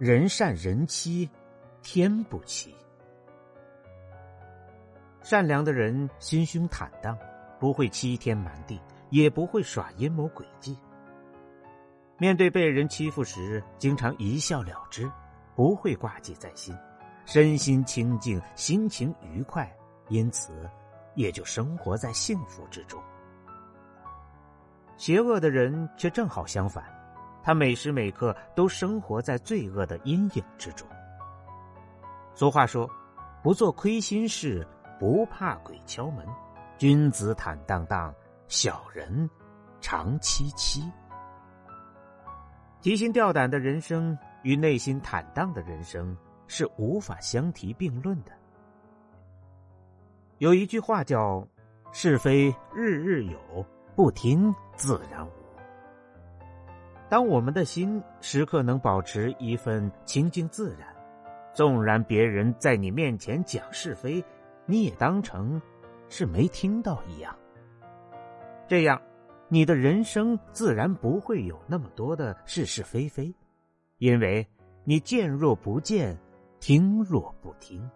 人善人欺，天不欺。善良的人心胸坦荡，不会欺天瞒地，也不会耍阴谋诡计。面对被人欺负时，经常一笑了之，不会挂记在心，身心清净，心情愉快，因此也就生活在幸福之中。邪恶的人却正好相反。他每时每刻都生活在罪恶的阴影之中。俗话说：“不做亏心事，不怕鬼敲门。君子坦荡荡，小人常戚戚。”提心吊胆的人生与内心坦荡的人生是无法相提并论的。有一句话叫：“是非日日有，不听自然无。”当我们的心时刻能保持一份清净自然，纵然别人在你面前讲是非，你也当成是没听到一样。这样，你的人生自然不会有那么多的是是非非，因为你见若不见，听若不听。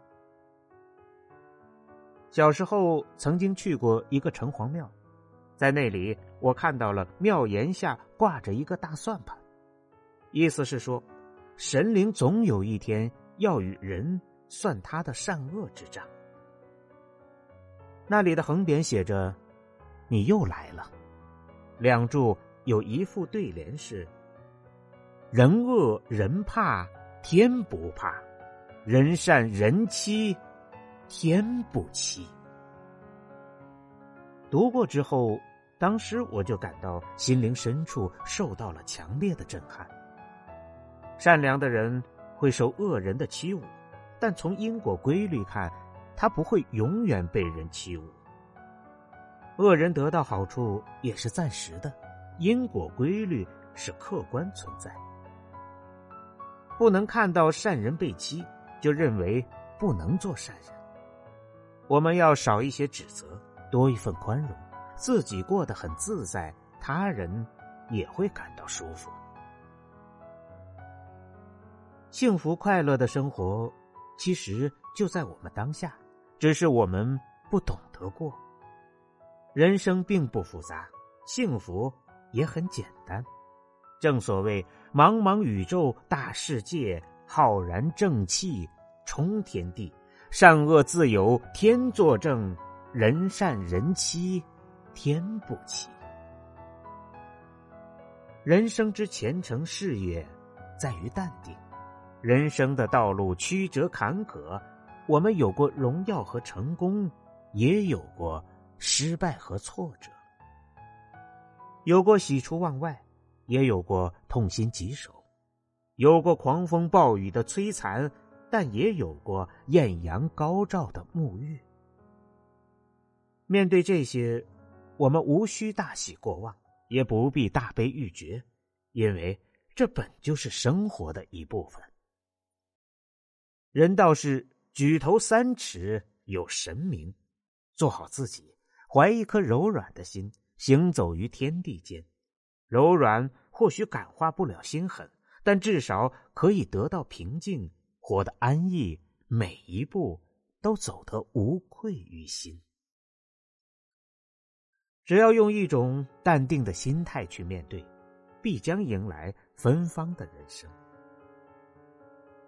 小时候曾经去过一个城隍庙。在那里，我看到了庙檐下挂着一个大算盘，意思是说，神灵总有一天要与人算他的善恶之账。那里的横匾写着：“你又来了。”两柱有一副对联是：“人恶人怕天不怕，人善人欺天不欺。”读过之后，当时我就感到心灵深处受到了强烈的震撼。善良的人会受恶人的欺侮，但从因果规律看，他不会永远被人欺侮。恶人得到好处也是暂时的，因果规律是客观存在。不能看到善人被欺，就认为不能做善人。我们要少一些指责。多一份宽容，自己过得很自在，他人也会感到舒服。幸福快乐的生活，其实就在我们当下，只是我们不懂得过。人生并不复杂，幸福也很简单。正所谓茫茫宇宙大世界，浩然正气冲天地，善恶自有天作证。人善人欺，天不欺。人生之前程事业，在于淡定。人生的道路曲折坎坷，我们有过荣耀和成功，也有过失败和挫折；有过喜出望外，也有过痛心疾首；有过狂风暴雨的摧残，但也有过艳阳高照的沐浴。面对这些，我们无需大喜过望，也不必大悲欲绝，因为这本就是生活的一部分。人道是举头三尺有神明，做好自己，怀一颗柔软的心，行走于天地间。柔软或许感化不了心狠，但至少可以得到平静，活得安逸，每一步都走得无愧于心。只要用一种淡定的心态去面对，必将迎来芬芳的人生。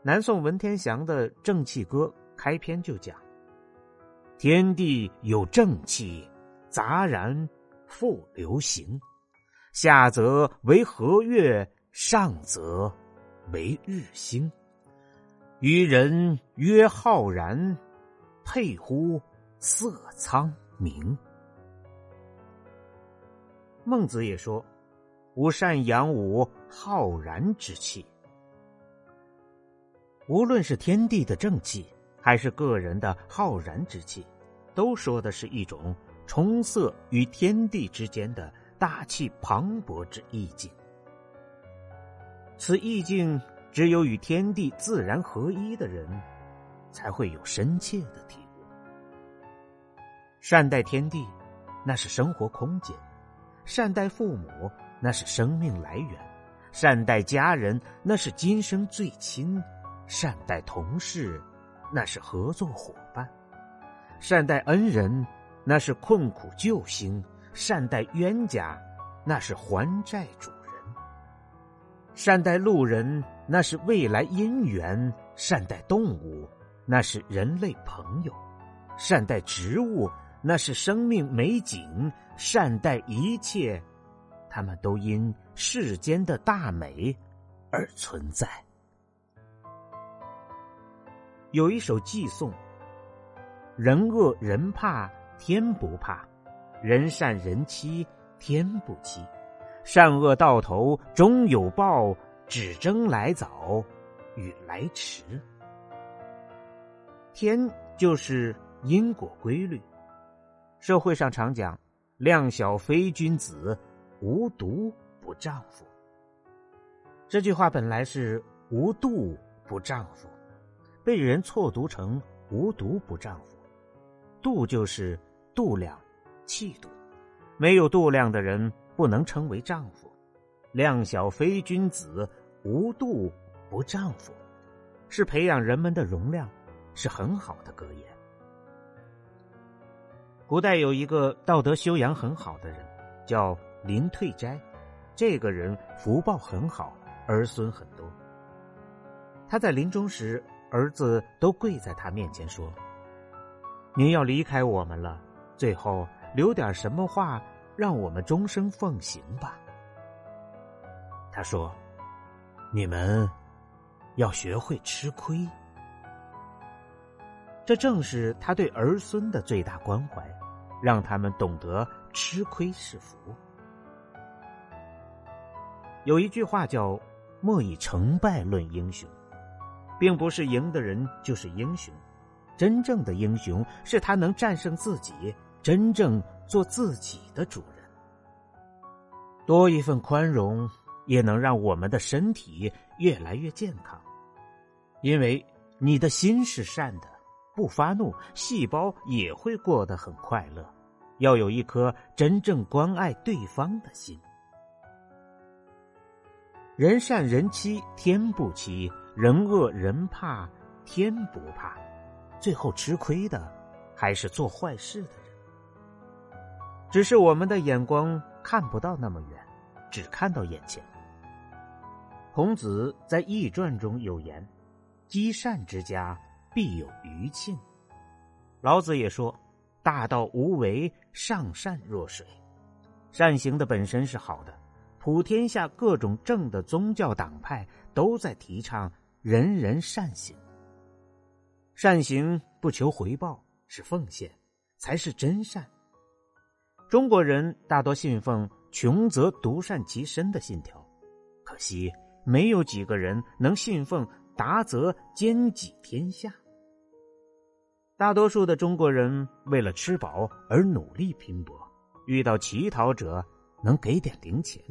南宋文天祥的《正气歌》开篇就讲：“天地有正气，杂然复流行；下则为和月，上则为日星。于人曰浩然，佩乎色苍明。”孟子也说：“吾善养吾浩然之气。”无论是天地的正气，还是个人的浩然之气，都说的是一种重色与天地之间的大气磅礴之意境。此意境，只有与天地自然合一的人，才会有深切的体悟。善待天地，那是生活空间；善待父母，那是生命来源；善待家人，那是今生最亲；善待同事，那是合作伙伴；善待恩人，那是困苦救星；善待冤家，那是还债主人。善待路人，那是未来姻缘；善待动物，那是人类朋友；善待植物，那是生命美景；善待一切，他们都因世间的大美而存在。有一首寄颂：“人恶人怕天不怕，人善人欺天不欺。”善恶到头终有报，只争来早与来迟。天就是因果规律。社会上常讲“量小非君子，无毒不丈夫”。这句话本来是“无度不丈夫”，被人错读成“无毒不丈夫”。度就是度量、气度，没有度量的人。不能称为丈夫，量小非君子，无度不丈夫，是培养人们的容量，是很好的格言。古代有一个道德修养很好的人，叫林退斋，这个人福报很好，儿孙很多。他在临终时，儿子都跪在他面前说：“您要离开我们了，最后留点什么话？”让我们终生奉行吧。他说：“你们要学会吃亏。”这正是他对儿孙的最大关怀，让他们懂得吃亏是福。有一句话叫“莫以成败论英雄”，并不是赢的人就是英雄，真正的英雄是他能战胜自己，真正。做自己的主人，多一份宽容，也能让我们的身体越来越健康。因为你的心是善的，不发怒，细胞也会过得很快乐。要有一颗真正关爱对方的心。人善人欺天不欺，人恶人怕天不怕。最后吃亏的，还是做坏事的人。只是我们的眼光看不到那么远，只看到眼前。孔子在《易传》中有言：“积善之家，必有余庆。”老子也说：“大道无为，上善若水。”善行的本身是好的，普天下各种正的宗教党派都在提倡人人善行。善行不求回报，是奉献，才是真善。中国人大多信奉“穷则独善其身”的信条，可惜没有几个人能信奉“达则兼济天下”。大多数的中国人为了吃饱而努力拼搏，遇到乞讨者能给点零钱，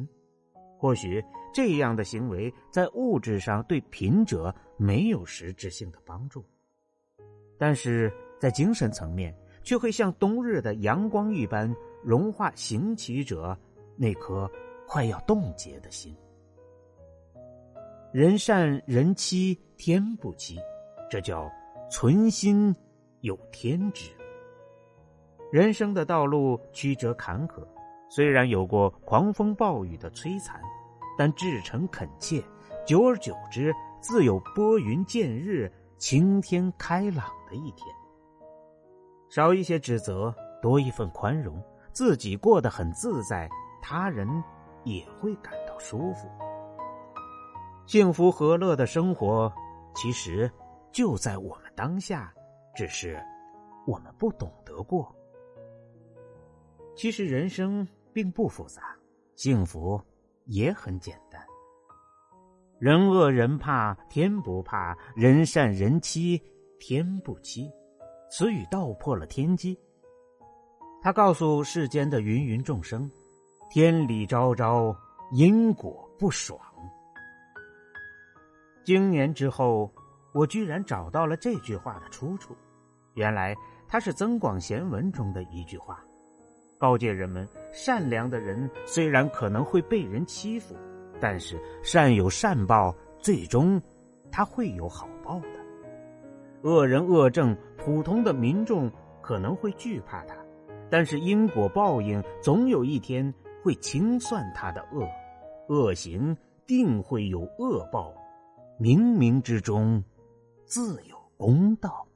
或许这样的行为在物质上对贫者没有实质性的帮助，但是在精神层面却会像冬日的阳光一般。融化行乞者那颗快要冻结的心。人善人欺天不欺，这叫存心有天知。人生的道路曲折坎坷，虽然有过狂风暴雨的摧残，但至诚恳切，久而久之，自有拨云见日、晴天开朗的一天。少一些指责，多一份宽容。自己过得很自在，他人也会感到舒服。幸福和乐的生活，其实就在我们当下，只是我们不懂得过。其实人生并不复杂，幸福也很简单。人恶人怕，天不怕；人善人欺，天不欺。此语道破了天机。他告诉世间的芸芸众生：天理昭昭，因果不爽。经年之后，我居然找到了这句话的出处。原来，它是《增广贤文》中的一句话，告诫人们：善良的人虽然可能会被人欺负。但是善有善报，最终他会有好报的。恶人恶政，普通的民众可能会惧怕他，但是因果报应总有一天会清算他的恶，恶行定会有恶报，冥冥之中自有公道。